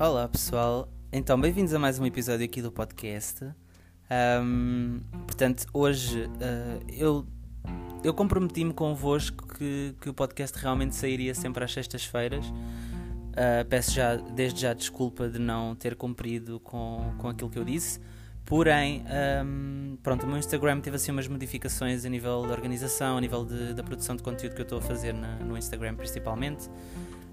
Olá pessoal, então bem-vindos a mais um episódio aqui do podcast. Um, portanto, hoje uh, eu, eu comprometi-me convosco que, que o podcast realmente sairia sempre às sextas-feiras. Uh, peço já, desde já desculpa de não ter cumprido com, com aquilo que eu disse. Porém, um, pronto, o meu Instagram teve assim umas modificações a nível da organização, a nível de, da produção de conteúdo que eu estou a fazer na, no Instagram principalmente.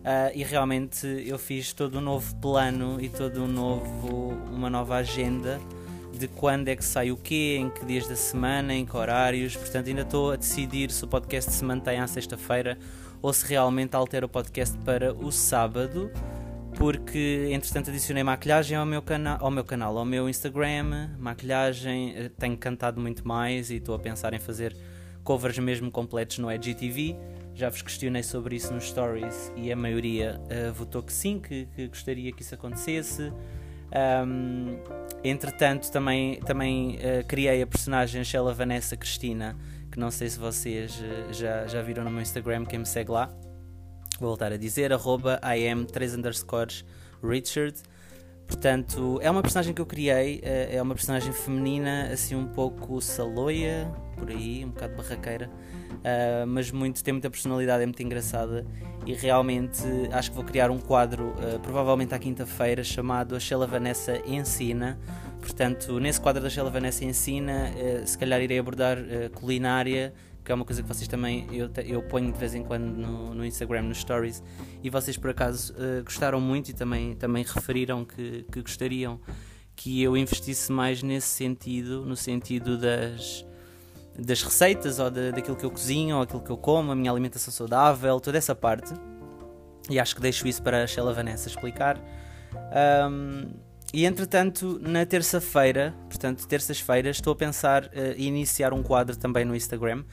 Uh, e realmente eu fiz todo um novo plano e todo um novo, uma nova agenda de quando é que sai o quê, em que dias da semana, em que horários. Portanto, ainda estou a decidir se o podcast se mantém à sexta-feira ou se realmente altero o podcast para o sábado porque entretanto adicionei maquilhagem ao meu, cana ao meu canal, ao meu Instagram, maquilhagem, eh, tenho cantado muito mais e estou a pensar em fazer covers mesmo completos no IGTV. Já vos questionei sobre isso nos stories e a maioria uh, votou que sim, que, que, gostaria que isso acontecesse. Um, entretanto, também, também uh, criei a personagem Sheila Vanessa Cristina, que não sei se vocês uh, já, já viram no meu Instagram, quem me segue lá. Vou voltar a dizer, arroba im3 underscores Richard. Portanto, é uma personagem que eu criei, eh, é uma personagem feminina, assim um pouco saloia, por aí, um bocado barraqueira, uh, mas muito, tem muita personalidade, é muito engraçada e realmente acho que vou criar um quadro, uh, provavelmente à quinta-feira, chamado A Sheila Vanessa Ensina. Portanto, nesse quadro da Sheila Vanessa Ensina, uh, se calhar irei abordar culinária, que é uma coisa que vocês também eu, eu ponho de vez em quando no, no Instagram, nos stories, e vocês por acaso uh, gostaram muito e também, também referiram que, que gostariam que eu investisse mais nesse sentido, no sentido das, das receitas ou de, daquilo que eu cozinho ou aquilo que eu como, a minha alimentação saudável, toda essa parte. E acho que deixo isso para a Sheila Vanessa explicar. Um, e entretanto, na terça-feira, portanto, terças-feiras, estou a pensar uh, iniciar um quadro também no Instagram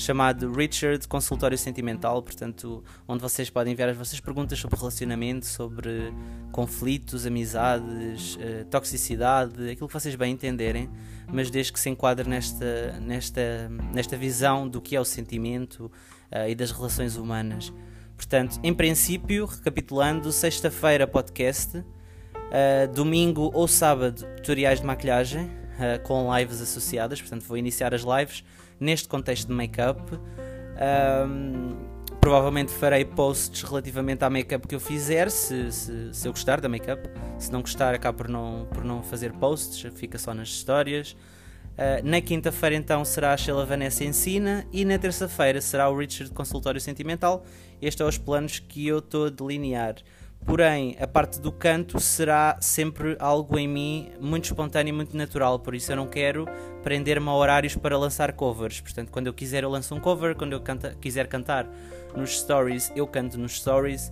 chamado Richard Consultório Sentimental, portanto, onde vocês podem enviar as vossas perguntas sobre relacionamento, sobre conflitos, amizades, uh, toxicidade, aquilo que vocês bem entenderem, mas desde que se enquadre nesta, nesta, nesta visão do que é o sentimento uh, e das relações humanas. Portanto, em princípio, recapitulando, sexta-feira podcast, uh, domingo ou sábado tutoriais de maquilhagem com lives associadas, portanto vou iniciar as lives neste contexto de make-up. Um, provavelmente farei posts relativamente à make-up que eu fizer, se, se, se eu gostar da make-up. Se não gostar, acabo por não, por não fazer posts, fica só nas histórias. Uh, na quinta-feira, então, será a Sheila Vanessa Ensina e na terça-feira será o Richard Consultório Sentimental. Estes são os planos que eu estou a delinear. Porém, a parte do canto será sempre algo em mim muito espontâneo e muito natural, por isso eu não quero prender-me a horários para lançar covers. Portanto, quando eu quiser, eu lanço um cover, quando eu canta, quiser cantar nos stories, eu canto nos stories.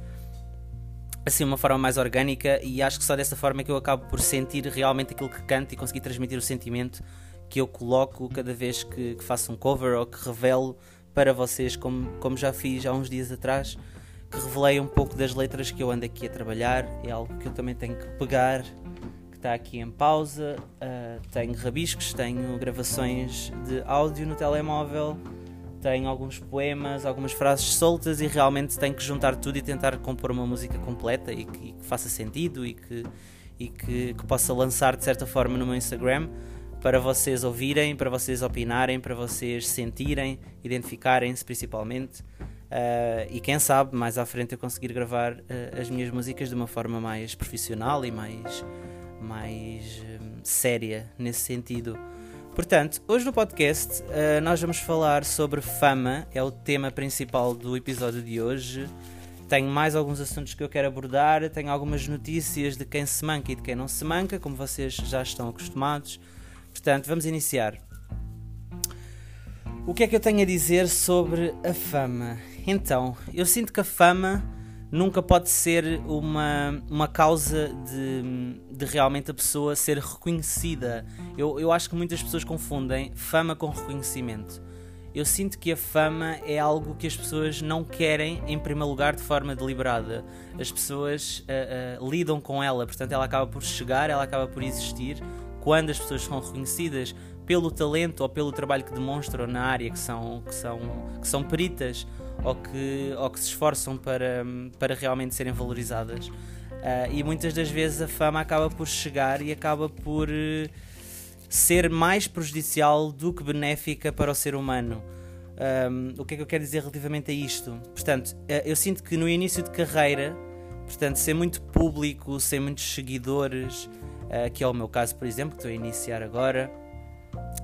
Assim, uma forma mais orgânica, e acho que só dessa forma é que eu acabo por sentir realmente aquilo que canto e conseguir transmitir o sentimento que eu coloco cada vez que, que faço um cover ou que revelo para vocês, como, como já fiz há uns dias atrás que revelei um pouco das letras que eu ando aqui a trabalhar. É algo que eu também tenho que pegar, que está aqui em pausa. Uh, tenho rabiscos, tenho gravações de áudio no telemóvel, tenho alguns poemas, algumas frases soltas e realmente tenho que juntar tudo e tentar compor uma música completa e que, e que faça sentido e que, e que, que possa lançar de certa forma no meu Instagram para vocês ouvirem, para vocês opinarem, para vocês sentirem, identificarem-se principalmente. Uh, e quem sabe mais à frente eu conseguir gravar uh, as minhas músicas de uma forma mais profissional e mais, mais um, séria nesse sentido. Portanto, hoje no podcast uh, nós vamos falar sobre fama, é o tema principal do episódio de hoje. Tenho mais alguns assuntos que eu quero abordar, tenho algumas notícias de quem se manca e de quem não se manca, como vocês já estão acostumados. Portanto, vamos iniciar. O que é que eu tenho a dizer sobre a fama? Então, eu sinto que a fama nunca pode ser uma, uma causa de, de realmente a pessoa ser reconhecida. Eu, eu acho que muitas pessoas confundem fama com reconhecimento. Eu sinto que a fama é algo que as pessoas não querem, em primeiro lugar, de forma deliberada. As pessoas uh, uh, lidam com ela, portanto, ela acaba por chegar, ela acaba por existir quando as pessoas são reconhecidas pelo talento ou pelo trabalho que demonstram na área, que são, que são, que são peritas ou que, ou que se esforçam para, para realmente serem valorizadas. Uh, e muitas das vezes a fama acaba por chegar e acaba por uh, ser mais prejudicial do que benéfica para o ser humano. Um, o que é que eu quero dizer relativamente a isto? Portanto, uh, eu sinto que no início de carreira, portanto, ser muito público, ser muitos seguidores, que é o meu caso, por exemplo, que estou a iniciar agora,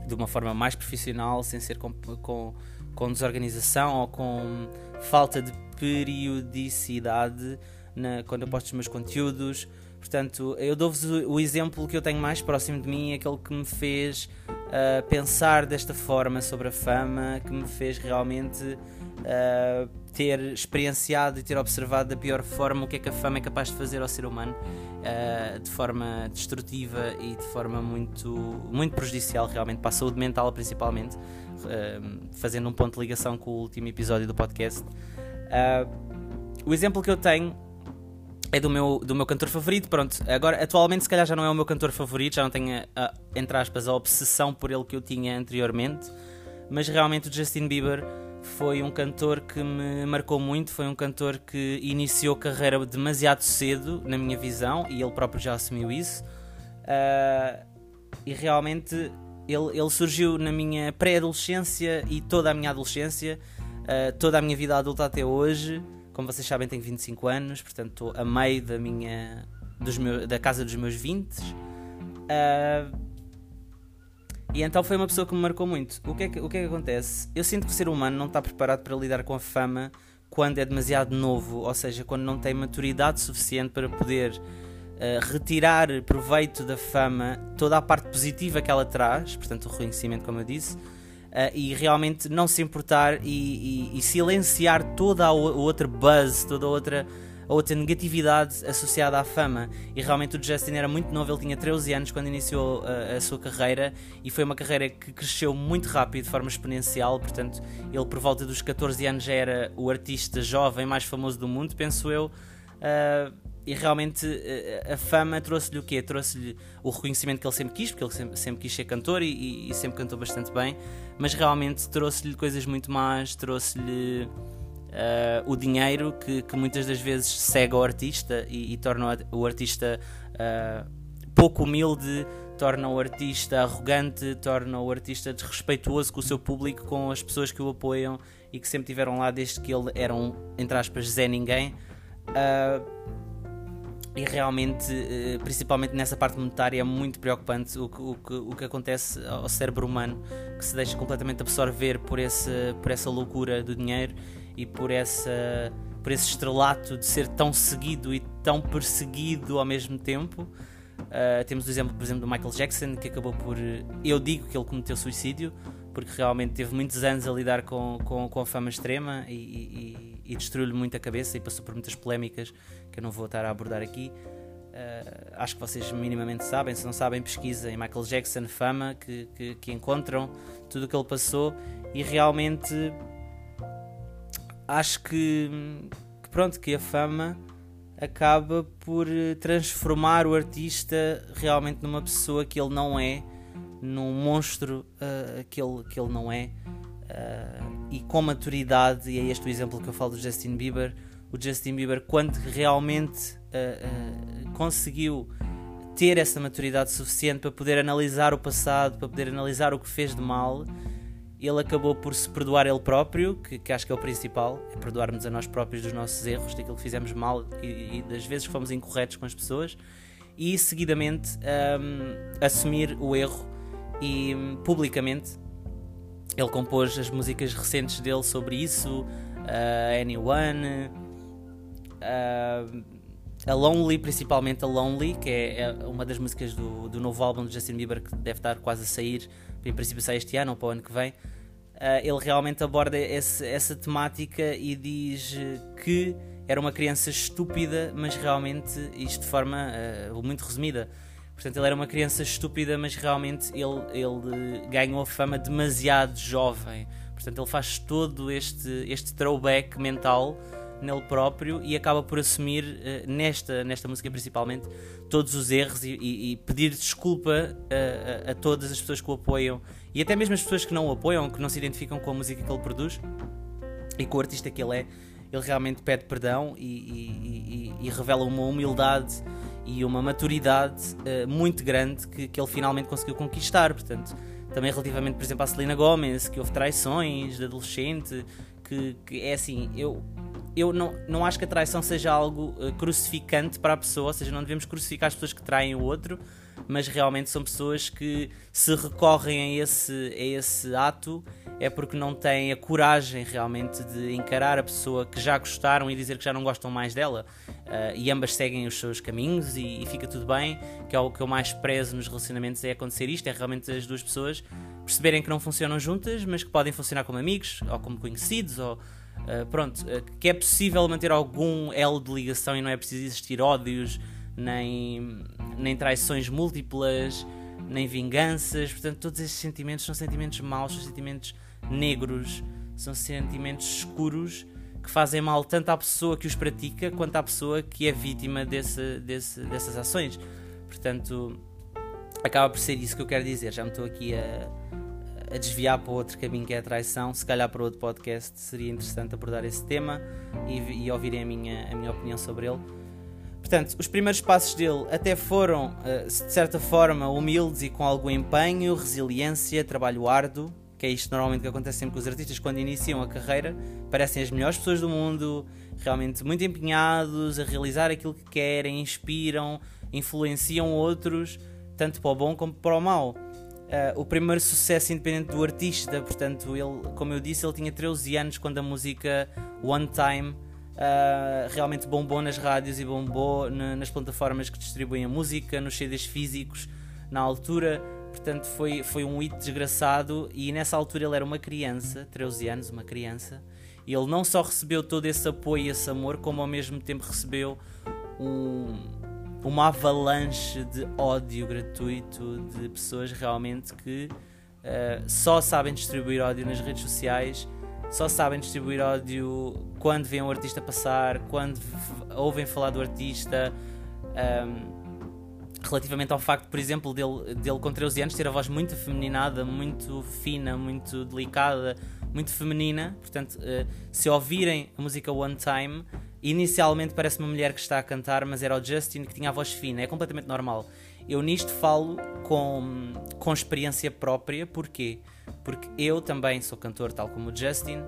de uma forma mais profissional, sem ser com, com, com desorganização ou com falta de periodicidade na, quando eu posto os meus conteúdos. Portanto, eu dou-vos o, o, exemplo que eu tenho mais próximo de mim, aquele que me fez uh, pensar desta forma sobre a fama, que me fez realmente uh, ter experienciado e ter observado da pior forma o que é que a fama é capaz de fazer ao ser humano, uh, de forma destrutiva e de forma muito, muito prejudicial, realmente, para a saúde mental principalmente, fazendo um ponto de ligação com o último episódio do podcast. o exemplo que eu tenho é do meu, do meu cantor favorito. Pronto, agora atualmente se calhar já não é o meu cantor favorito, já não tenho, a, a, entre aspas, a obsessão por ele que eu tinha anteriormente, mas realmente o Justin Bieber foi um cantor que me marcou muito, foi um cantor que iniciou carreira demasiado cedo, na minha visão, e ele próprio já assumiu isso. Uh, e realmente ele, ele surgiu na minha pré-adolescência e toda a minha adolescência, uh, toda a minha vida adulta até hoje. Como vocês sabem, tenho 25 anos, portanto estou a meio da minha dos da casa dos meus 20. Uh, ah, e então foi uma pessoa que me marcou muito. O que, é que, o que é que acontece? Eu sinto que o ser humano não está preparado para lidar com a fama quando é demasiado novo, ou seja, quando não tem maturidade suficiente para poder uh, retirar proveito da fama, toda a parte positiva que ela traz, portanto, o reconhecimento, como eu disse, uh, e realmente não se importar e, e, e, silenciar toda a outra buzz, toda a outra, a outra negatividade associada à fama. E realmente o Justin era muito novo, ele tinha 13 anos quando iniciou a, eh, a sua carreira e foi uma carreira que cresceu muito rápido, de forma exponencial. Portanto, ele por volta dos 14 anos já era o artista jovem mais famoso do mundo, penso eu. Uh, e realmente eh, a fama trouxe-lhe o quê? Trouxe-lhe o reconhecimento que ele sempre quis, porque ele sempre, sempre quis ser cantor e, e, sempre cantou bastante bem, mas realmente trouxe-lhe coisas muito más, trouxe-lhe uh, o dinheiro que, que, muitas das vezes cega o artista e, e torna o artista uh, pouco humilde, torna o artista arrogante, torna o artista desrespeituoso com o seu público, com as pessoas que o apoiam e que sempre tiveram lá desde que ele era um, entre aspas, Zé Ninguém. Uh, e realmente, principalmente nessa parte monetária, é muito preocupante o que, o, que, o que acontece ao cérebro humano, que se deixa completamente absorver por, esse, por essa loucura do dinheiro e por, essa, por esse estrelato de ser tão seguido e tão perseguido ao mesmo tempo. Uh, temos o exemplo, por exemplo, do Michael Jackson, que acabou por. Eu digo que ele cometeu suicídio, porque realmente teve muitos anos a lidar com, com, com a fama extrema e, e, e destruiu-lhe muito a cabeça e passou por muitas polémicas que eu não vou estar a abordar aqui. Uh, acho que vocês minimamente sabem, se não sabem, pesquisem Michael Jackson, fama, que, que, que encontram tudo o que ele passou e realmente acho que, que, pronto, que a fama acaba por transformar o artista realmente numa pessoa que ele não é, num monstro uh, que, ele, que ele não é. Uh, e com maturidade, e é este o exemplo que eu falo do Justin Bieber, o Justin Bieber, quando realmente uh, conseguiu ter essa maturidade suficiente para poder analisar o passado, para poder analisar o que fez de mal, ele acabou por se perdoar ele próprio, que, que acho que é o principal, é perdoarmos a nós próprios dos nossos erros, daquilo que fizemos mal e, e das vezes que fomos incorretos com as pessoas, e seguidamente um, assumir o erro e um, publicamente. Ele compôs as músicas recentes dele sobre isso, uh, Anyone, Uh, a Lonely, principalmente a Lonely, que é, é uma das músicas do, do novo álbum de Justin Bieber que deve estar quase a sair, em princípio sai este ano ou para o ano que vem. Uh, ele realmente aborda esse, essa temática e diz que era uma criança estúpida, mas realmente, isto de forma uh, muito resumida. Portanto, ele era uma criança estúpida, mas realmente ele, ele ganhou fama demasiado jovem. Portanto, ele faz todo este, este throwback mental nele próprio e acaba por assumir, uh, nesta, nesta música principalmente, todos os erros e, e, e pedir desculpa a, a, a, todas as pessoas que o apoiam e até mesmo as pessoas que não o apoiam, que não se identificam com a música que ele produz e com o artista que ele é. ele realmente pede perdão e, e revela uma humildade e uma maturidade uh, muito grande que, que ele finalmente conseguiu conquistar. Portanto, também relativamente, por exemplo, à Selena Gomez, que houve traições de adolescente, que, que é assim, eu, eu não, não acho que a traição seja algo uh, crucificante para a pessoa, ou seja, não devemos crucificar as pessoas que traem o outro, mas realmente são pessoas que se recorrem a esse, a esse ato é porque não têm a coragem realmente de encarar a pessoa que já gostaram e dizer que já não gostam mais dela. Uh, e ambas seguem os seus caminhos e, e, fica tudo bem, que é o que eu mais prezo nos relacionamentos é acontecer isto, é realmente as duas pessoas perceberem que não funcionam juntas, mas que podem funcionar como amigos, ou como conhecidos, ou uh, pronto, uh, que é possível manter algum elo de ligação e não é preciso existir ódios, nem, nem traições múltiplas, nem vinganças, portanto todos esses sentimentos são sentimentos maus, são sentimentos negros, são sentimentos escuros que fazem mal tanto à pessoa que os pratica quanto à pessoa que é vítima desse, desse, dessas ações. Portanto, acaba por ser isso que eu quero dizer. Já me estou aqui a, a desviar para outro caminho que é a traição. Se calhar para outro podcast seria interessante abordar esse tema e, e ouvirem a minha, a minha opinião sobre ele. Portanto, os primeiros passos dele até foram, eh, de certa forma, humildes e com algum empenho, resiliência, trabalho árduo que é isto normalmente que acontece sempre com os artistas quando iniciam a carreira, parecem as melhores pessoas do mundo, realmente muito empenhados a realizar aquilo que querem, inspiram, influenciam outros, tanto para o bom como para o mau. Uh, o primeiro sucesso independente do artista, portanto, ele, como eu disse, ele tinha 13 anos quando a música One Time uh, realmente bombou nas rádios e bombou na, nas plataformas que distribuem a música, nos CDs físicos na altura. Portanto foi, foi um hit desgraçado e nessa altura ele era uma criança, 13 anos, uma criança, e ele não só recebeu todo esse apoio e esse amor, como ao mesmo tempo recebeu um, uma avalanche de ódio gratuito de pessoas realmente que uh, só sabem distribuir ódio nas redes sociais, só sabem distribuir ódio quando veem o artista passar, quando ouvem falar do artista. Um, relativamente ao facto, por exemplo, dele, dele com 13 anos ter a voz muito afeminada, muito fina, muito delicada, muito feminina. Portanto, uh, se ouvirem a música One Time, inicialmente parece uma mulher que está a cantar, mas era o Justin que tinha a voz fina. É completamente normal. Eu nisto falo com, com experiência própria, porquê? Porque eu também sou cantor, tal como o Justin,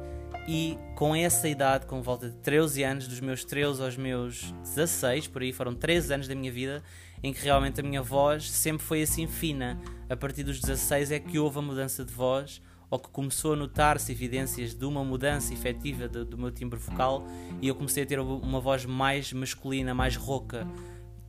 e com essa idade, com volta de 13 anos, dos meus 13 aos meus 16, por aí foram 13 anos da minha vida, em que realmente a minha voz sempre foi assim fina. A partir dos 16 é que houve a mudança de voz, ou que começou a notar-se evidências de uma mudança efetiva do, do meu timbre vocal e eu comecei a ter uma voz mais masculina, mais rouca.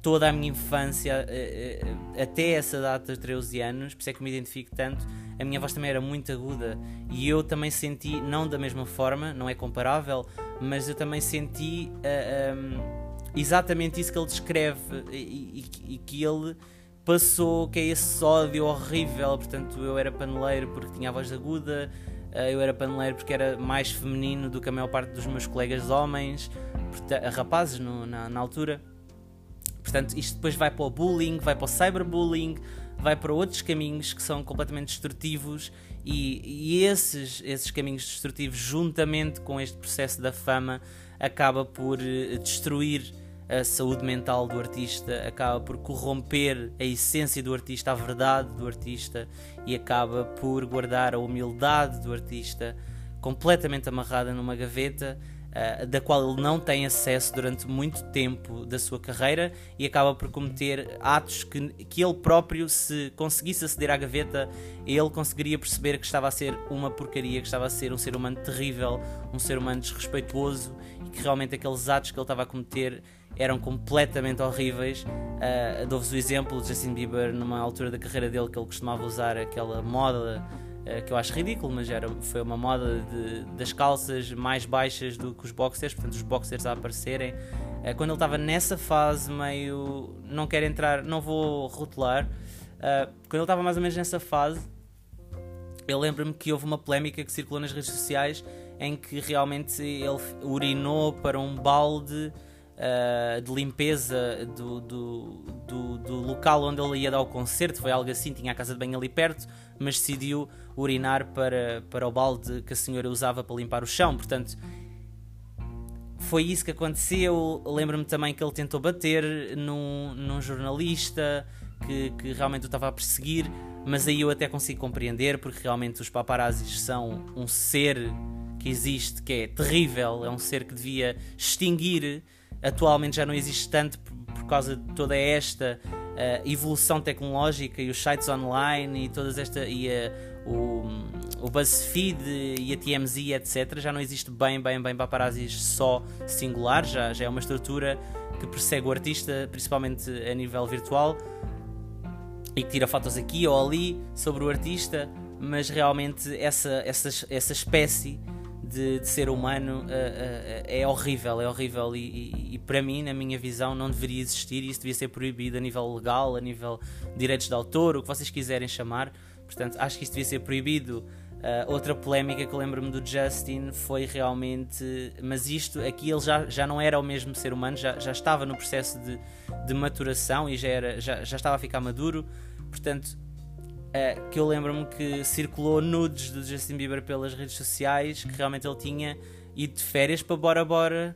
Toda a minha infância, eh, eh, até essa data de 13 anos, por isso é que me identifico tanto, a minha voz também era muito aguda e eu também senti, não da mesma forma, não é comparável, mas eu também senti. Uh, um, exatamente isso que ele descreve e, e, e, que ele passou, que é esse ódio horrível. Portanto, eu era paneleiro porque tinha a voz aguda, eh, eu era paneleiro porque era mais feminino do que a maior parte dos meus colegas homens, rapazes no, na, na altura. Portanto, isto depois vai para o bullying, vai para o cyberbullying, vai para outros caminhos que são completamente destrutivos e, e, esses, esses caminhos destrutivos, juntamente com este processo da fama, acaba por eh, destruir a saúde mental do artista, acaba por corromper a essência do artista, a verdade do artista e acaba por guardar a humildade do artista completamente amarrada numa gaveta uh, da qual ele não tem acesso durante muito tempo da sua carreira e acaba por cometer atos que, que ele próprio, se conseguisse aceder à gaveta, ele conseguiria perceber que estava a ser uma porcaria, que estava a ser um ser humano terrível, um ser humano desrespeituoso e que realmente aqueles atos que ele estava a cometer eram completamente horríveis. Uh, Dou-vos o exemplo de Justin Bieber, numa altura da carreira dele, que ele costumava usar aquela moda uh, que eu acho ridículo, mas era, foi uma moda de, das calças mais baixas do que os boxers, portanto, os boxers a aparecerem. Uh, quando ele estava nessa fase, meio. Não quero entrar, não vou rotular. quando ele estava mais ou menos nessa fase, eu lembro-me que houve uma polémica que circulou nas redes sociais em que realmente ele urinou para um balde uh, de limpeza do, do, do, do, local onde ele ia dar o concerto, foi algo assim, tinha a casa de banho ali perto, mas decidiu urinar para, para o balde que a senhora usava para limpar o chão. Portanto, foi isso que aconteceu. Lembro-me também que ele tentou bater num, num jornalista que, que realmente o estava a perseguir, mas aí eu até consigo compreender, porque realmente os paparazzis são um ser que existe, que é terrível, é um ser que devia extinguir. Atualmente já não existe tanto por, causa de toda esta uh, evolução tecnológica e os sites online e todas esta e uh, o, o BuzzFeed e a TMZ etc já não existe bem bem bem paparazzis só singular já já é uma estrutura que persegue o artista principalmente a nível virtual e que tira fotos aqui ou ali sobre o artista mas realmente essa essa essa espécie de, de ser humano uh, é horrível, é horrível e, e, e, para mim, na minha visão, não deveria existir isso devia ser proibido a nível legal, a nível de direitos de autor, o que vocês quiserem chamar. Portanto, acho que isso devia ser proibido. Uh, outra polémica que eu lembro-me do Justin foi realmente. Mas isto aqui ele já, já não era o mesmo ser humano, já, já estava no processo de, de maturação e já, era, já, já estava a ficar maduro. Portanto, uh, que eu lembro-me que circulou nudes do Justin Bieber pelas redes sociais, que realmente ele tinha ido de férias para Bora Bora,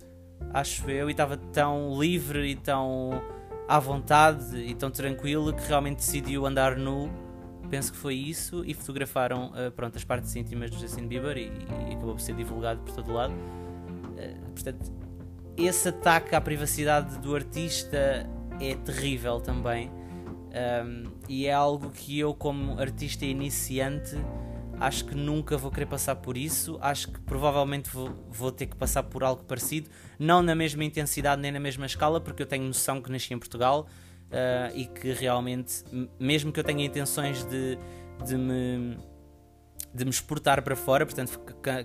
acho eu, e estava tão livre e tão à vontade e tão tranquilo que realmente decidiu andar nu. Penso que foi isso, e fotografaram uh, pronto, as partes íntimas do Justin Bieber e, e acabou por ser divulgado por todo lado. Uh, portanto, esse ataque à privacidade do artista é terrível também um, e é algo que eu, como artista iniciante, acho que nunca vou querer passar por isso. Acho que provavelmente vou, vou, ter que passar por algo parecido, não na mesma intensidade nem na mesma escala, porque eu tenho noção que nasci em Portugal uh, e que realmente, mesmo que eu tenha intenções de, de me de me exportar para fora, portanto,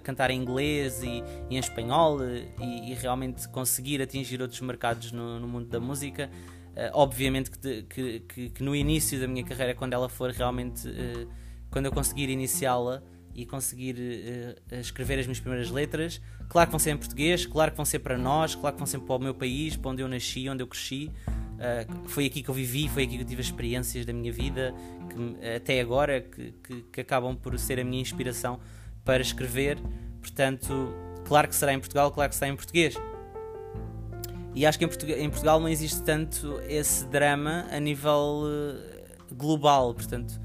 cantar em inglês e, e em espanhol e, e, realmente conseguir atingir outros mercados no, no mundo da música. Uh, obviamente que, que, que, que, no início da minha carreira, quando ela for realmente. Uh, quando eu conseguir iniciá-la e conseguir uh, escrever as minhas primeiras letras, claro que vão ser em português, claro que vão ser para nós, claro que vão ser para o meu país, para onde eu nasci, onde eu cresci. foi aqui que eu vivi, foi aqui que eu tive as experiências da minha vida, que, até agora, que, que, que acabam por ser a minha inspiração para escrever. Portanto, claro que será em Portugal, claro que será em português. E acho que em Portugal, em Portugal não existe tanto esse drama a nível uh, global, portanto,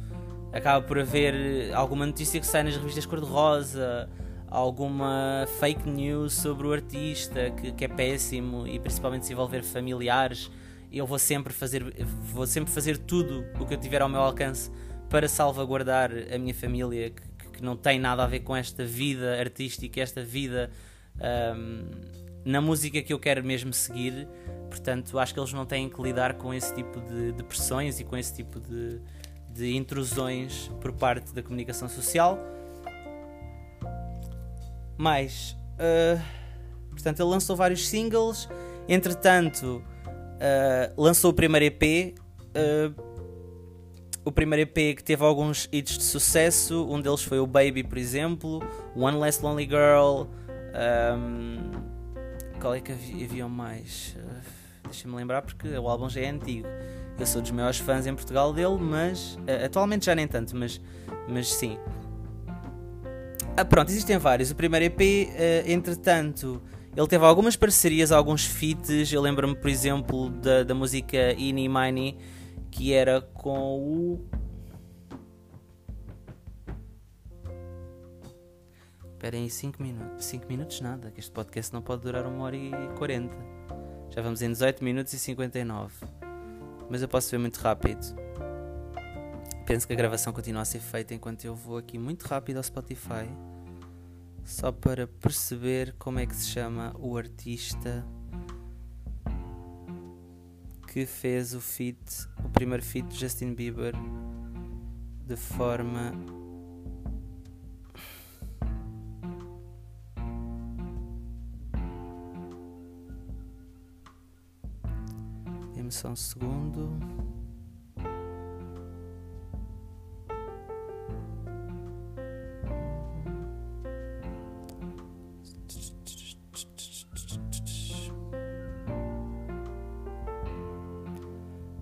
acaba por haver eh, alguma notícia que sai nas revistas cor-de-rosa, alguma fake news sobre o artista que, que, é péssimo e principalmente se envolver familiares. Eu vou sempre fazer, vou sempre fazer tudo o que eu tiver ao meu alcance para salvaguardar a minha família, que, que não tem nada a ver com esta vida artística, esta vida um, na música que eu quero mesmo seguir. Portanto, acho que eles não têm que lidar com esse tipo de, de pressões e com esse tipo de, de intrusões por parte da comunicação social. Mais, uh, portanto, ele lançou vários singles. Entretanto, uh, lançou o primeiro EP. Uh, o primeiro EP que teve alguns hits de sucesso. Um deles foi o Baby, por exemplo. One Less Lonely Girl. Um, qual é que havia, havia mais? Uh, Deixa-me lembrar porque o álbum já é antigo. Eu sou dos maiores fãs em Portugal dele, mas uh, atualmente já nem tanto, mas, mas sim. Ah, pronto, existem vários. O primeiro EP, eh, entretanto, ele teve algumas parcerias, alguns feats. Eu lembro-me, por exemplo, da, da música Ini Mini, que era com o Esperem aí 5 minutos. 5 minutos nada, que este podcast não pode durar 1 hora e 40. Já vamos em 18 minutos e 59. Mas eu posso ver muito rápido. Penso que a gravação continua a ser feita enquanto eu vou aqui muito rápido ao Spotify. Só para perceber como é que se chama o artista que fez o feat, o primeiro feat de Justin Bieber de forma só um segundo.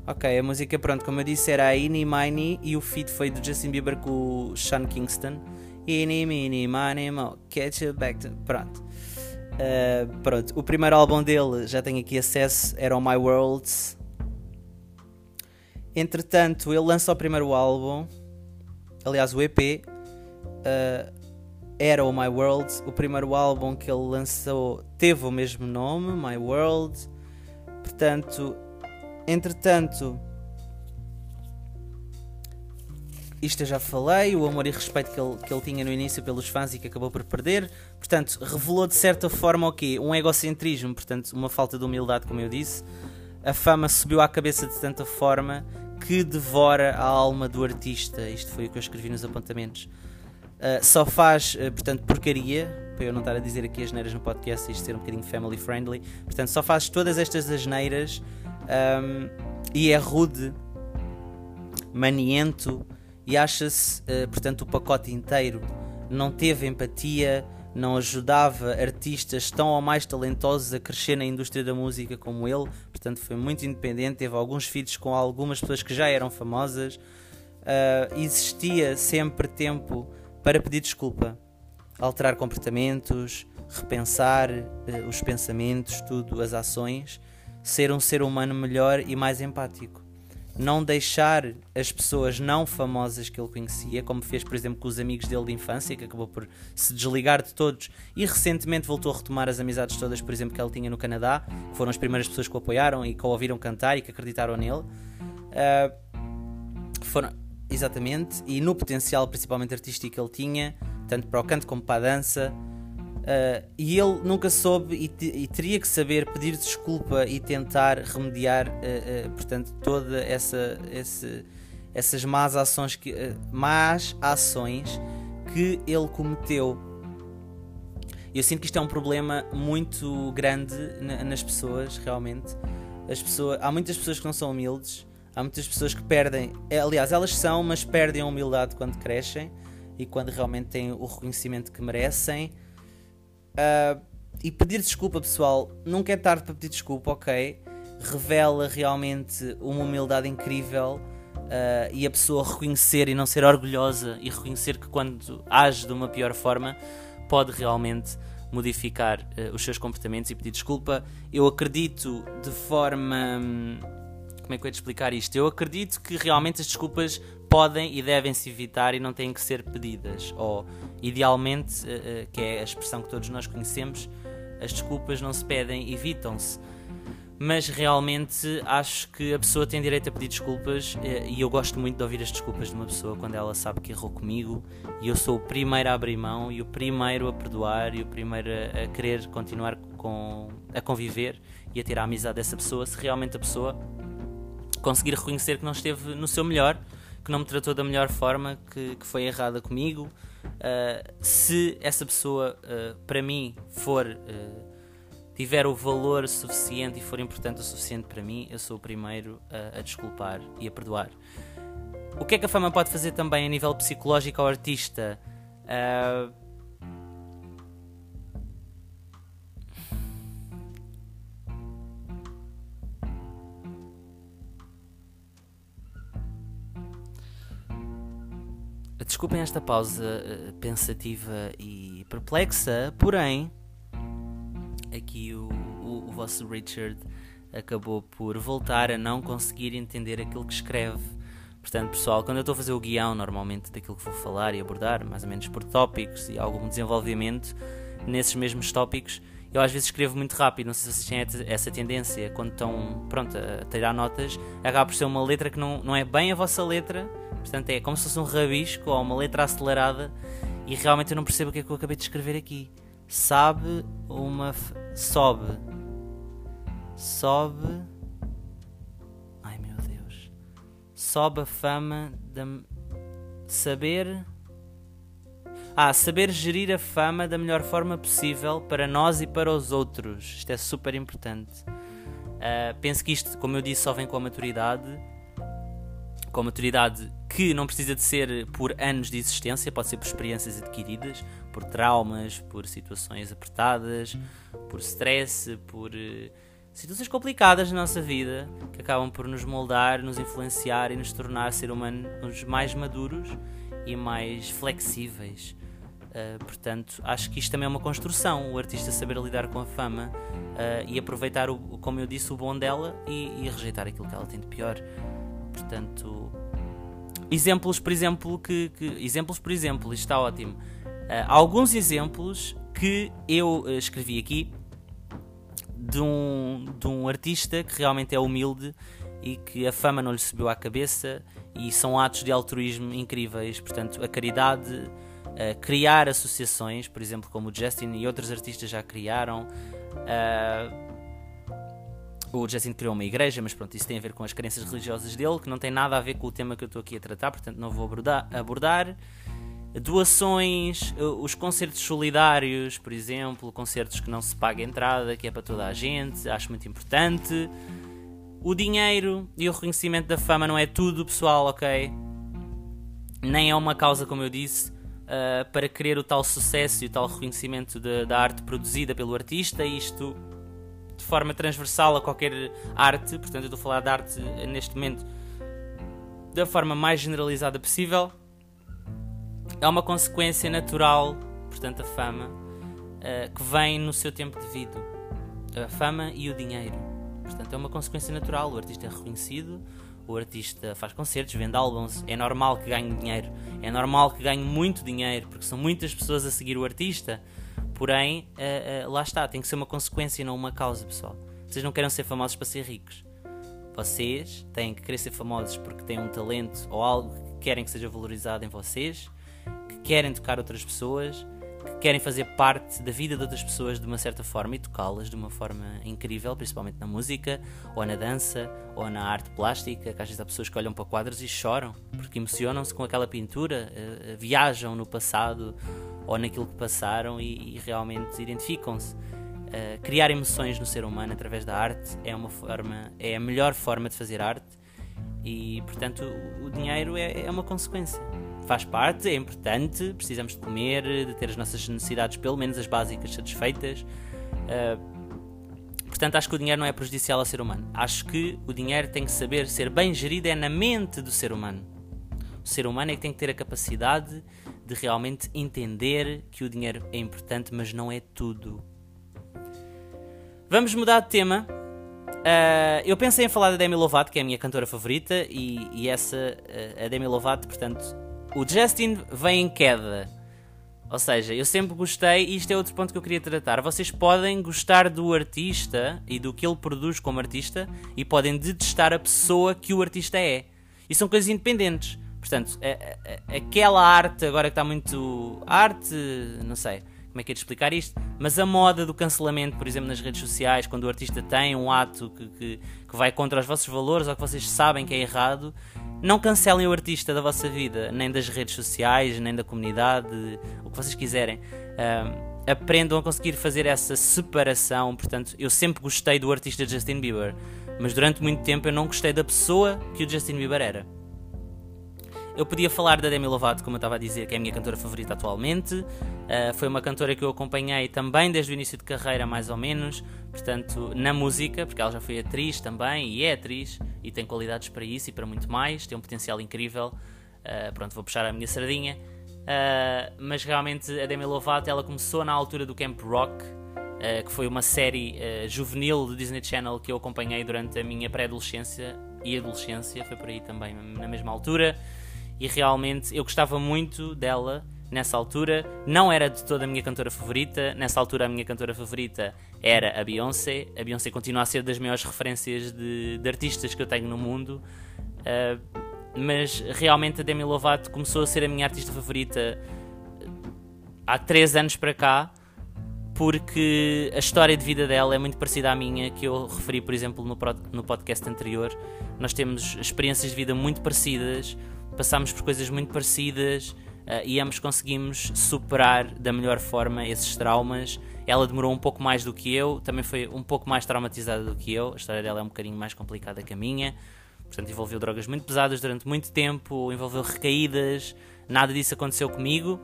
Ok, a música, pronto, como eu disse, era a Ini Mini e o feat foi do Justin Bieber com o Sean Kingston. Ini Mini Mini Mo, Catch You Back to... Pronto. Uh, pronto, o primeiro álbum dele já tenho aqui acesso, era o My Worlds. Entretanto, ele lança o primeiro álbum, aliás, o EP, uh, era o My World. O primeiro álbum que ele lançou teve o mesmo nome, My World. Portanto, entretanto, isto eu já falei, o amor e respeito que ele, que ele tinha no início pelos fãs e que acabou por perder. Portanto, revelou de certa forma o quê? Um egocentrismo, portanto, uma falta de humildade, como eu disse. A fama subiu à cabeça de tanta forma que devora a alma do artista. Isto foi o que eu escrevi nos apontamentos. Uh, só faz, uh, portanto, porcaria, para eu não estar a dizer aqui as neiras no podcast e isto ser um bocadinho family friendly. Portanto, só faz todas estas asneiras um, e é rude, maniento e acha-se, uh, portanto, o pacote inteiro. Não teve empatia, não ajudava artistas tão ou mais talentosos a crescer na indústria da música como ele, portanto, foi muito independente. Teve alguns feats com algumas pessoas que já eram famosas. Uh, existia sempre tempo para pedir desculpa, alterar comportamentos, repensar uh, os pensamentos, tudo, as ações, ser um ser humano melhor e mais empático não deixar as pessoas não famosas que ele conhecia, como fez, por exemplo, com os amigos dele de infância, que acabou por se desligar de todos e recentemente voltou a retomar as amizades todas, por exemplo, que ele tinha no Canadá, que foram as primeiras pessoas que o apoiaram e que o ouviram cantar e que acreditaram nele. Uh, foram, exatamente, e no potencial, principalmente artístico, que ele tinha, tanto para o canto como para a dança. Uh, e ele nunca soube e, e, teria que saber pedir desculpa e tentar remediar, uh, uh, portanto, toda essa, esse, essas más ações que, más ações que ele cometeu. Eu sinto que isto é um problema muito grande na, nas pessoas, realmente. As pessoas, há muitas pessoas que não são humildes, há muitas pessoas que perdem, é, aliás, elas são, mas perdem a humildade quando crescem e quando realmente têm o reconhecimento que merecem. Uh, e pedir desculpa, pessoal, nunca é tarde para pedir desculpa, ok? Revela realmente uma humildade incrível uh, e a pessoa reconhecer e não ser orgulhosa e reconhecer que quando age de uma pior forma pode realmente modificar uh, os seus comportamentos e pedir desculpa. Eu acredito de forma. Hum, como é que eu ia te explicar isto? Eu acredito que realmente as desculpas podem e devem se evitar e não têm que ser pedidas. Ou, idealmente, uh, uh, que é a expressão que todos nós conhecemos, as desculpas não se pedem, evitam-se. Mas realmente acho que a pessoa tem direito a pedir desculpas uh, e eu gosto muito de ouvir as desculpas de uma pessoa quando ela sabe que errou comigo e eu sou o primeiro a abrir mão e o primeiro a perdoar e o primeiro a, a querer continuar com, a conviver e a ter a amizade dessa pessoa se realmente a pessoa conseguir reconhecer que não esteve no seu melhor que não me tratou da melhor forma, que, que foi errada comigo. Uh, se essa pessoa, uh, para mim, for uh, tiver o valor suficiente e for importante o suficiente para mim, eu sou o primeiro a desculpar e a perdoar. O que é que a fama pode fazer também a nível psicológico ao artista? Uh, Desculpem esta pausa uh, pensativa e perplexa, porém, aqui o, o, o, vosso Richard acabou por voltar a não conseguir entender aquilo que escreve. Portanto, pessoal, quando eu estou a fazer o guião normalmente daquilo que vou falar e abordar, mais ou menos por tópicos e algum desenvolvimento nesses mesmos tópicos, eu às vezes escrevo muito rápido, não sei se vocês têm essa tendência, quando estão pronto, a tirar notas, acaba por ser uma letra que não, não é bem a vossa letra, portanto é como se fosse um rabisco ou uma letra acelerada, e realmente eu não percebo o que é que eu acabei de escrever aqui. Sabe uma. sobe. Sobe. Ai meu Deus. Sobe a fama de saber ah, saber gerir a fama da melhor forma possível para nós e para os outros. Isto é super importante. Uh, penso que isto, como eu disse, só vem com a maturidade. Com maturidade que não precisa de ser por anos de existência, pode ser por experiências adquiridas, por traumas, por situações apertadas, por stress, por uh, situações complicadas na nossa vida que acabam por nos moldar, nos influenciar e nos tornar ser humanos mais maduros e mais flexíveis Uh, portanto, acho que isto também é uma construção, o artista saber lidar com a fama uh, e aproveitar, o, como eu disse, o bom dela e, e, rejeitar aquilo que ela tem de pior. Portanto, exemplos, por exemplo, que, que exemplos, por exemplo, isto está ótimo. Uh, alguns exemplos que eu escrevi aqui de um, de um artista que realmente é humilde e que a fama não lhe subiu à cabeça e são atos de altruísmo incríveis. Portanto, a caridade uh, criar associações, por exemplo, como o Justin e outros artistas já criaram. Uh, o Justin criou uma igreja, mas pronto, isso tem a ver com as crenças religiosas dele, que não tem nada a ver com o tema que eu estou aqui a tratar, portanto não vou abordar. abordar. Doações, os concertos solidários, por exemplo, concertos que não se paga entrada, que é para toda a gente, acho muito importante. O dinheiro e o reconhecimento da fama não é tudo, pessoal, ok? Nem é uma causa, como eu disse, uh, para querer o tal sucesso e o tal reconhecimento de, da arte produzida pelo artista, isto de forma transversal a qualquer arte, portanto, eu estou a falar de arte neste momento da forma mais generalizada possível, é uma consequência natural, portanto, a fama, uh, que vem no seu tempo devido. A fama e o dinheiro. Portanto, é uma consequência natural. O artista é reconhecido, o artista faz concertos, vende álbuns, é normal que ganhe dinheiro, é normal que ganhe muito dinheiro, porque são muitas pessoas a seguir o artista. Porém, uh, uh, lá está, tem que ser uma consequência e não uma causa, pessoal. Vocês não querem ser famosos para ser ricos. Vocês têm que querer ser famosos porque têm um talento ou algo que querem que seja valorizado em vocês, que querem tocar outras pessoas que querem fazer parte da vida de outras pessoas de uma certa forma e tocá-las de uma forma incrível, principalmente na música, ou na dança, ou na arte plástica, que às vezes há pessoas que olham para quadros e choram, porque emocionam-se com aquela pintura, uh, viajam no passado ou naquilo que passaram e, e realmente identificam-se. Uh, criar emoções no ser humano através da arte é uma forma, é a melhor forma de fazer arte e, portanto, o, o dinheiro é, é uma consequência faz parte, é importante, precisamos de comer, de ter as nossas necessidades, pelo menos as básicas, satisfeitas. Uh, portanto, acho que o dinheiro não é prejudicial ao ser humano. Acho que o dinheiro tem que saber ser bem gerido é na mente do ser humano. O ser humano é que tem que ter a capacidade de realmente entender que o dinheiro é importante, mas não é tudo. Vamos mudar de tema. Uh, eu pensei em falar da Demi Lovato, que é a minha cantora favorita, e, e essa, uh, a Demi Lovato, portanto, o Justin vem em queda. Ou seja, eu sempre gostei, e isto é outro ponto que eu queria tratar. Vocês podem gostar do artista e do que ele produz como artista e podem detestar a pessoa que o artista é. E são coisas independentes. Portanto, a, a, aquela arte, agora que está muito. Arte, não sei como é que é de explicar isto, mas a moda do cancelamento, por exemplo, nas redes sociais, quando o artista tem um ato que, que, que vai contra os vossos valores ou que vocês sabem que é errado, não cancelem o artista da vossa vida, nem das redes sociais, nem da comunidade, o que vocês quiserem. Uh, aprendam a conseguir fazer essa separação. Portanto, eu sempre gostei do artista Justin Bieber, mas durante muito tempo eu não gostei da pessoa que o Justin Bieber era. Eu podia falar da Demi Lovato, como eu estava a dizer, que é a minha cantora favorita atualmente. Uh, foi uma cantora que eu acompanhei também desde o início de carreira, mais ou menos. Portanto, na música, porque ela já foi atriz também e é atriz e tem qualidades para isso e para muito mais. Tem um potencial incrível. Uh, pronto, vou puxar a minha sardinha. Uh, mas realmente a Demi Lovato ela começou na altura do Camp Rock, uh, que foi uma série juvenil do Disney Channel que eu acompanhei durante a minha pré-adolescência e adolescência, foi por aí também na mesma altura e realmente eu gostava muito dela nessa altura. Não era de toda a minha cantora favorita. Nessa altura, a minha cantora favorita era a Beyoncé. A Beyoncé continua a ser das maiores referências de, de artistas que eu tenho no mundo. Uh, mas realmente a Demi Lovato começou a ser a minha artista favorita há 3 anos para cá. Porque a história de vida dela é muito parecida à minha, que eu referi, por exemplo, no podcast anterior. Nós temos experiências de vida muito parecidas, passámos por coisas muito parecidas uh, e ambos conseguimos superar da melhor forma esses traumas. Ela demorou um pouco mais do que eu, também foi um pouco mais traumatizada do que eu. A história dela é um bocadinho mais complicada que a minha. Portanto, envolveu drogas muito pesadas durante muito tempo, envolveu recaídas. Nada disso aconteceu comigo.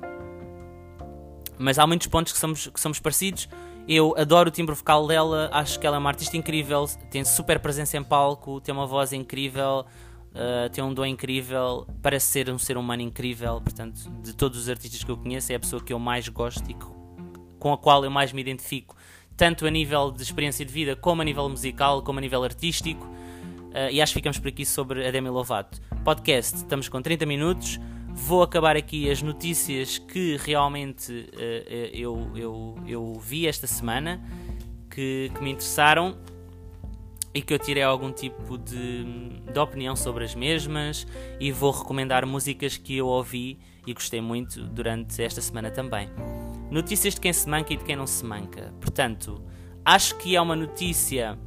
Mas há muitos pontos que somos, que somos parecidos. Eu adoro o timbre vocal dela, acho que ela é uma artista incrível, tem super presença em palco, tem uma voz incrível, uh, tem um dom incrível, parece ser um ser humano incrível. Portanto, de todos os artistas que eu conheço, é a pessoa que eu mais gosto e com a qual eu mais me identifico, tanto a nível de experiência de vida, como a nível musical, como a nível artístico. Uh, e acho que ficamos por aqui sobre a Demi Lovato. Podcast, estamos com 30 minutos. Vou acabar aqui as notícias que realmente uh, eu, eu, eu vi esta semana, que, que me interessaram e que eu tirei algum tipo de, de, opinião sobre as mesmas e vou recomendar músicas que eu ouvi e gostei muito durante esta semana também. Notícias de quem se manca e de quem não se manca. Portanto, acho que é uma notícia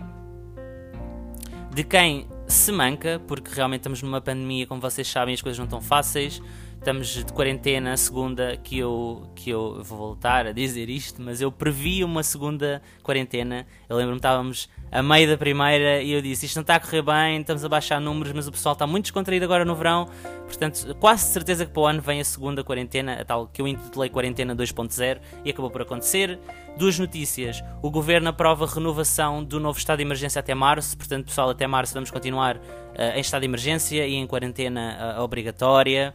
de quem se manca, porque realmente estamos numa pandemia, como vocês sabem, as coisas não estão fáceis estamos de quarentena, a segunda que eu, que eu vou voltar a dizer isto, mas eu previ uma segunda quarentena. Eu lembro-me estávamos a meio da primeira e eu disse: Isto não está a correr bem, estamos a baixar números, mas o pessoal está muito descontraído agora no verão. Portanto, quase certeza que para o ano vem a segunda quarentena, a tal que eu intitulei Quarentena 2.0 e acabou por acontecer. Duas notícias: o governo aprova a renovação do novo estado de emergência até março, portanto, pessoal, até março vamos continuar uh, em estado de emergência e em quarentena uh, obrigatória.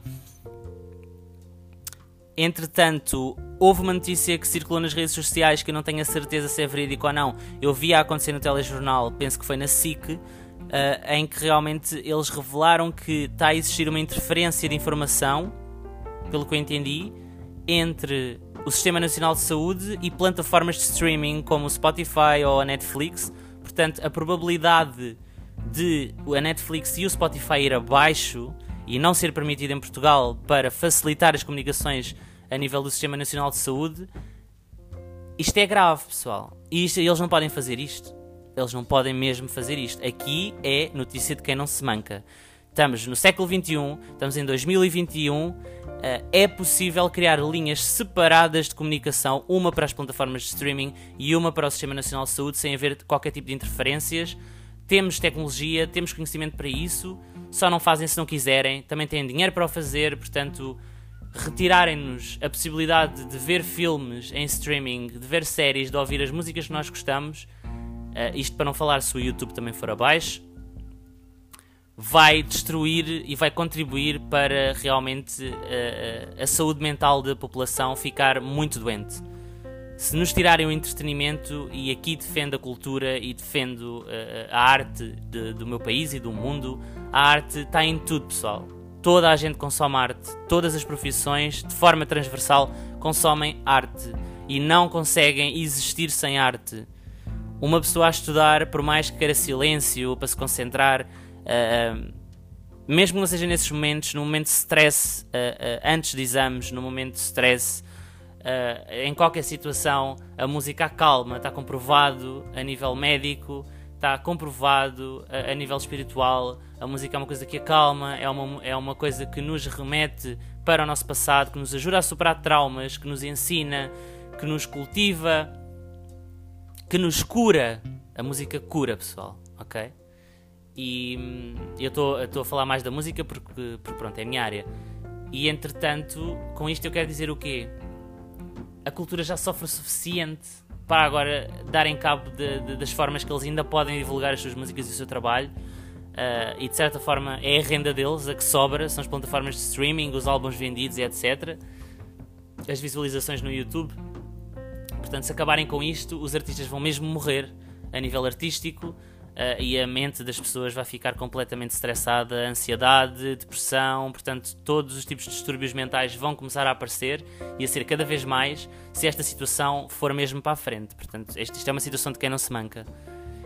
Entretanto, houve uma notícia que circulou nas redes sociais que eu não tenho a certeza se é verídico ou não. Eu vi a acontecer no telejornal, penso que foi na SIC, uh, em que realmente eles revelaram que está a existir uma interferência de informação, pelo que eu entendi, entre o Sistema Nacional de Saúde e plataformas de streaming como o Spotify ou a Netflix. Portanto, a probabilidade de a Netflix e o Spotify ir abaixo e não ser permitido em Portugal para facilitar as comunicações a nível do Sistema Nacional de Saúde, isto é grave, pessoal. E isto, eles não podem fazer isto. Eles não podem mesmo fazer isto. Aqui é notícia de quem não se manca. Estamos no século XXI, estamos em 2021. Eh, é possível criar linhas separadas de comunicação, uma para as plataformas de streaming e uma para o Sistema Nacional de Saúde, sem haver qualquer tipo de interferências. Temos tecnologia, temos conhecimento para isso só não fazem se não quiserem, também têm dinheiro para o fazer, portanto, retirarem-nos a possibilidade de ver filmes em streaming, de ver séries, de ouvir as músicas que nós gostamos, uh, isto para não falar se o YouTube também for abaixo, vai destruir e vai contribuir para realmente uh, a saúde mental da população ficar muito doente. Se nos tirarem o entretenimento, e aqui defendo a cultura e defendo uh, a arte de, do meu país e do mundo, a arte está em tudo, pessoal. Toda a gente consome arte, todas as profissões, de forma transversal, consomem arte e não conseguem existir sem arte. Uma pessoa a estudar, por mais que queira silêncio para se concentrar, uh, mesmo que não seja nesses momentos, no momento de stress, uh, antes de exames, no momento de stress, em qualquer situação, a música acalma, está comprovado a nível médico, está comprovado a, a, nível espiritual. A música é uma coisa que acalma, é uma, é uma coisa que nos remete para o nosso passado, que nos ajuda a superar traumas, que nos ensina, que nos cultiva, que nos cura. A música cura, pessoal, ok? E hum, eu estou a falar mais da música porque, porque, pronto, é a minha área. E entretanto, com isto eu quero dizer o quê? a cultura já sofre o suficiente para agora darem cabo de, de, das formas que eles ainda podem divulgar as suas músicas e o seu trabalho. Uh, e de certa forma é a renda deles a que sobra, são as plataformas de streaming, os álbuns vendidos e etc. As visualizações no YouTube. Portanto, se acabarem com isto, os artistas vão mesmo morrer a nível artístico uh, e a mente das pessoas vai ficar completamente estressada, ansiedade, depressão, portanto, todos os tipos de distúrbios mentais vão começar a aparecer e a ser cada vez mais se esta situação for mesmo para a frente. Portanto, isto é uma situação de quem não se manca.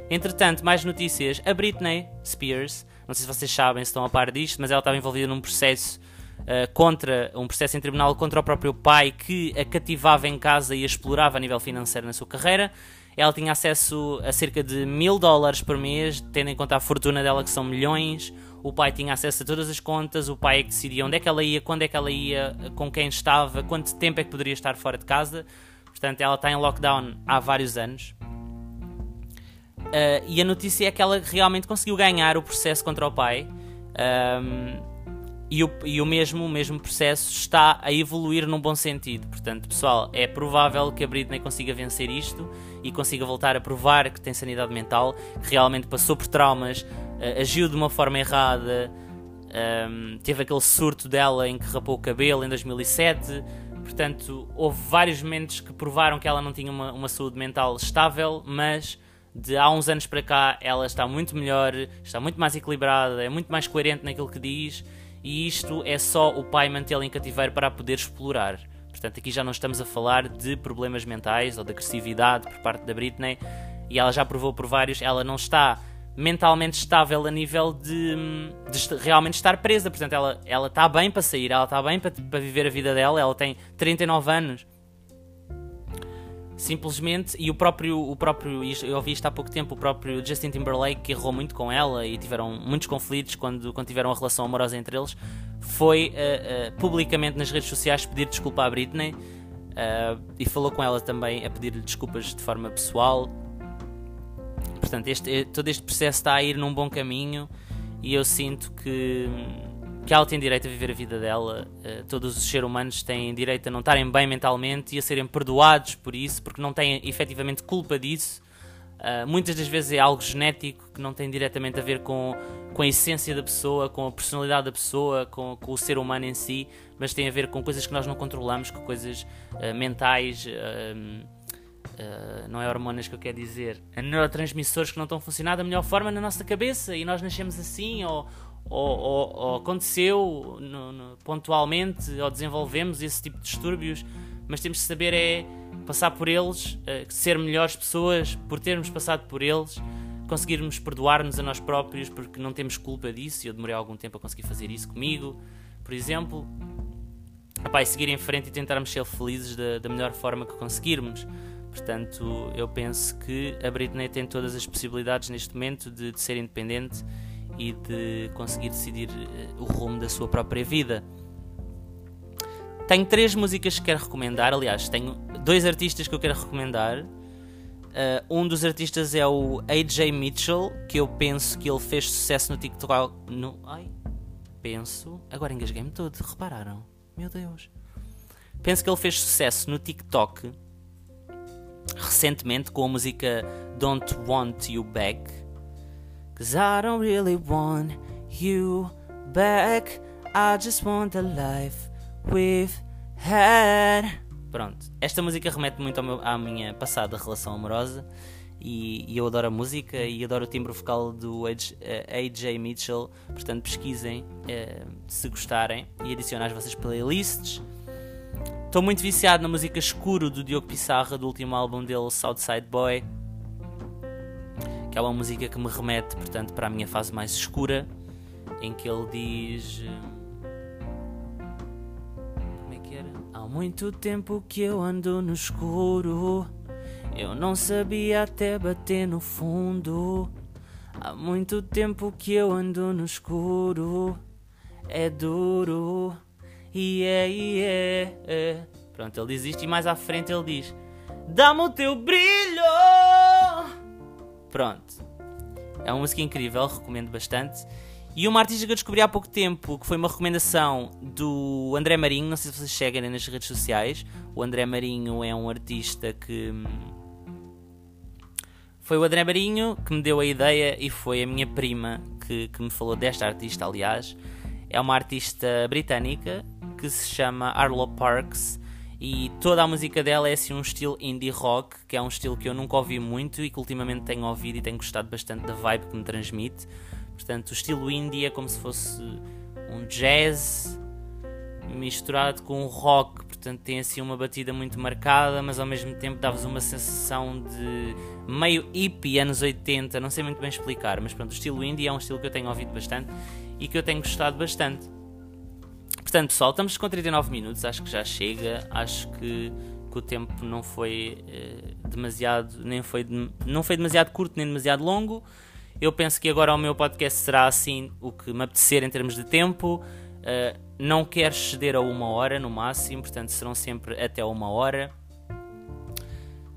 Entretanto, mais notícias. A Britney Spears, não sei se vocês sabem, se estão a par disto, mas ela estava envolvida num processo uh, contra um processo em tribunal contra o próprio pai que a cativava em casa e a explorava a nível financeiro na sua carreira. Ela tinha acesso a cerca de mil dólares por mês, tendo em conta a fortuna dela que são milhões. O pai tinha acesso a todas as contas, o pai é que decidia onde é que ela ia, quando é que ela ia, com quem estava, quanto tempo é que poderia estar fora de casa. Portanto, ela está em lockdown há vários anos. Uh, e a notícia é que ela realmente conseguiu ganhar o processo contra o pai. Um, e o, e o, mesmo, o mesmo processo está a evoluir num bom sentido. Portanto, pessoal, é provável que a Britney consiga vencer isto e consiga voltar a provar que tem sanidade mental, que realmente passou por traumas, uh, agiu de uma forma errada, Um, teve aquele surto dela em que rapou o cabelo em 2007. Portanto, houve vários momentos que provaram que ela não tinha uma, uma saúde mental estável, mas de há uns anos para cá ela está muito melhor, está muito mais equilibrada, é muito mais coerente naquilo que diz, e isto é só o pai mantê-la em cativeiro para a poder explorar. Portanto, aqui já não estamos a falar de problemas mentais ou de agressividade por parte da Britney, e ela já provou por vários, ela não está mentalmente estável a nível de, de, realmente estar presa. Portanto, ela, ela está bem para sair, ela está bem para, para viver a vida dela, ela tem 39 anos. Simplesmente, e o próprio, o próprio, eu ouvi isto há pouco tempo, o próprio Justin Timberlake, que errou muito com ela e tiveram muitos conflitos quando, quando tiveram uma relação amorosa entre eles, foi uh, uh, publicamente nas redes sociais pedir desculpa à Britney uh, e falou com ela também a pedir-lhe desculpas de forma pessoal. Portanto, este, todo este processo está a ir num bom caminho e eu sinto que, que ela tem direito a viver a vida dela. Uh, todos os seres humanos têm direito a não estarem bem mentalmente e a serem perdoados por isso, porque não têm efetivamente culpa disso. Uh, muitas das vezes é algo genético que não tem diretamente a ver com, com a essência da pessoa, com a personalidade da pessoa, com, com o ser humano em si, mas tem a ver com coisas que nós não controlamos, com coisas uh, mentais Uh, não é hormonas que eu quero dizer, neurotransmissores que não estão a funcionar da melhor forma na nossa cabeça e nós nascemos assim, ou, ou, ou, ou aconteceu no, no, pontualmente, ou desenvolvemos esse tipo de distúrbios, mas temos de saber é passar por eles, uh, ser melhores pessoas por termos passado por eles, conseguirmos perdoar-nos a nós próprios porque não temos culpa disso. Eu demorei algum tempo a conseguir fazer isso comigo, por exemplo. Epá, e seguir em frente e tentarmos ser felizes da, da melhor forma que conseguirmos. Portanto, eu penso que a Britney tem todas as possibilidades neste momento de, de ser independente e de conseguir decidir uh, o rumo da sua própria vida. Tenho três músicas que quero recomendar, aliás, tenho dois artistas que eu quero recomendar. Uh, um dos artistas é o AJ Mitchell, que eu penso que ele fez sucesso no TikTok. No, ai, penso. Agora engasguei-me todo, repararam? Meu Deus. Penso que ele fez sucesso no TikTok recentemente com a música Don't Want You Back. Cause I don't really want you back. I just want the life we've had. Pronto, esta música remete muito meu, à minha passada relação amorosa e, e, eu adoro a música e adoro o timbre vocal do AJ, uh, Mitchell. Portanto, pesquisem uh, se gostarem e adicionem às vossas playlists. Estou muito viciado na música Escuro do Diogo Pissarra, do último álbum dele, Southside Boy. Que é uma música que me remete, portanto, para a minha fase mais escura, em que ele diz. Como é que era? Há muito tempo que eu ando no escuro. Eu não sabia até bater no fundo. Há muito tempo que eu ando no escuro. É duro. Yeah, yeah, yeah. Pronto, ele diz isto e mais à frente ele diz: Dá-me o teu brilho! Pronto. É uma música incrível, recomendo bastante. E uma artista que eu descobri há pouco tempo, que foi uma recomendação do André Marinho, não sei se vocês seguem nas redes sociais. O André Marinho é um artista que. Hum, foi o André Marinho que me deu a ideia e foi a minha prima que, que me falou desta artista, aliás. É uma artista britânica que se chama Arlo Parks e toda a música dela é assim um estilo indie rock, que é um estilo que eu nunca ouvi muito e que ultimamente tenho ouvido e tenho gostado bastante da vibe que me transmite. Portanto, o estilo indie é como se fosse um jazz misturado com rock, portanto tem assim uma batida muito marcada, mas ao mesmo tempo dá-vos uma sensação de meio hippie anos 80, não sei muito bem explicar, mas pronto, o estilo indie é um estilo que eu tenho ouvido bastante e que eu tenho gostado bastante. Portanto, pessoal, estamos com 39 minutos, acho que já chega. Acho que, que o tempo não foi eh, demasiado, nem foi, não foi demasiado curto nem demasiado longo. Eu penso que agora o meu podcast será assim o que me apetecer em termos de tempo. Uh, não quero ceder a uma hora no máximo, portanto serão sempre até uma hora.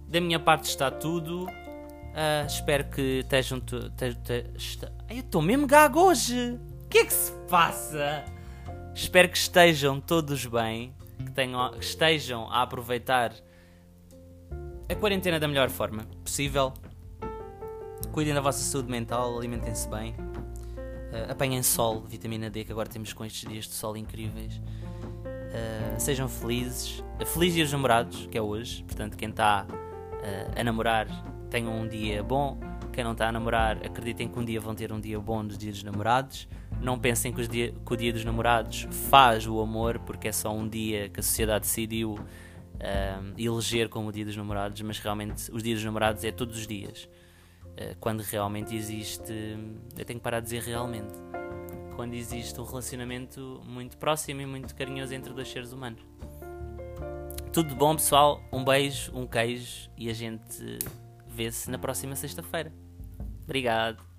Da minha parte está tudo. Uh, espero que estejam. Te, te, te, eu estou mesmo gago hoje! O que é que se passa? Espero que estejam todos bem, que, tenham, que estejam a aproveitar a quarentena da melhor forma possível. Cuidem da vossa saúde mental, alimentem-se bem. Uh, apanhem sol, vitamina D, que agora temos com estes dias de sol incríveis. Uh, sejam felizes. Uh, feliz dia dos namorados, que é hoje. Portanto, quem está a namorar, tenham um dia bom. Quem não está a namorar, acreditem que um dia vão ter um dia bom dos dias dos namorados. Não pensem que, dia, que o dia dos namorados faz o amor, porque é só um dia que a sociedade decidiu eleger como o dia dos namorados, mas realmente os dias dos namorados é todos os dias. Uh, quando realmente existe. Eu tenho que parar de dizer realmente. Quando existe um relacionamento muito próximo e muito carinhoso entre dois seres humanos. Tudo bom, pessoal. Um beijo, um queijo e a gente vê-se na próxima sexta-feira. Obrigado.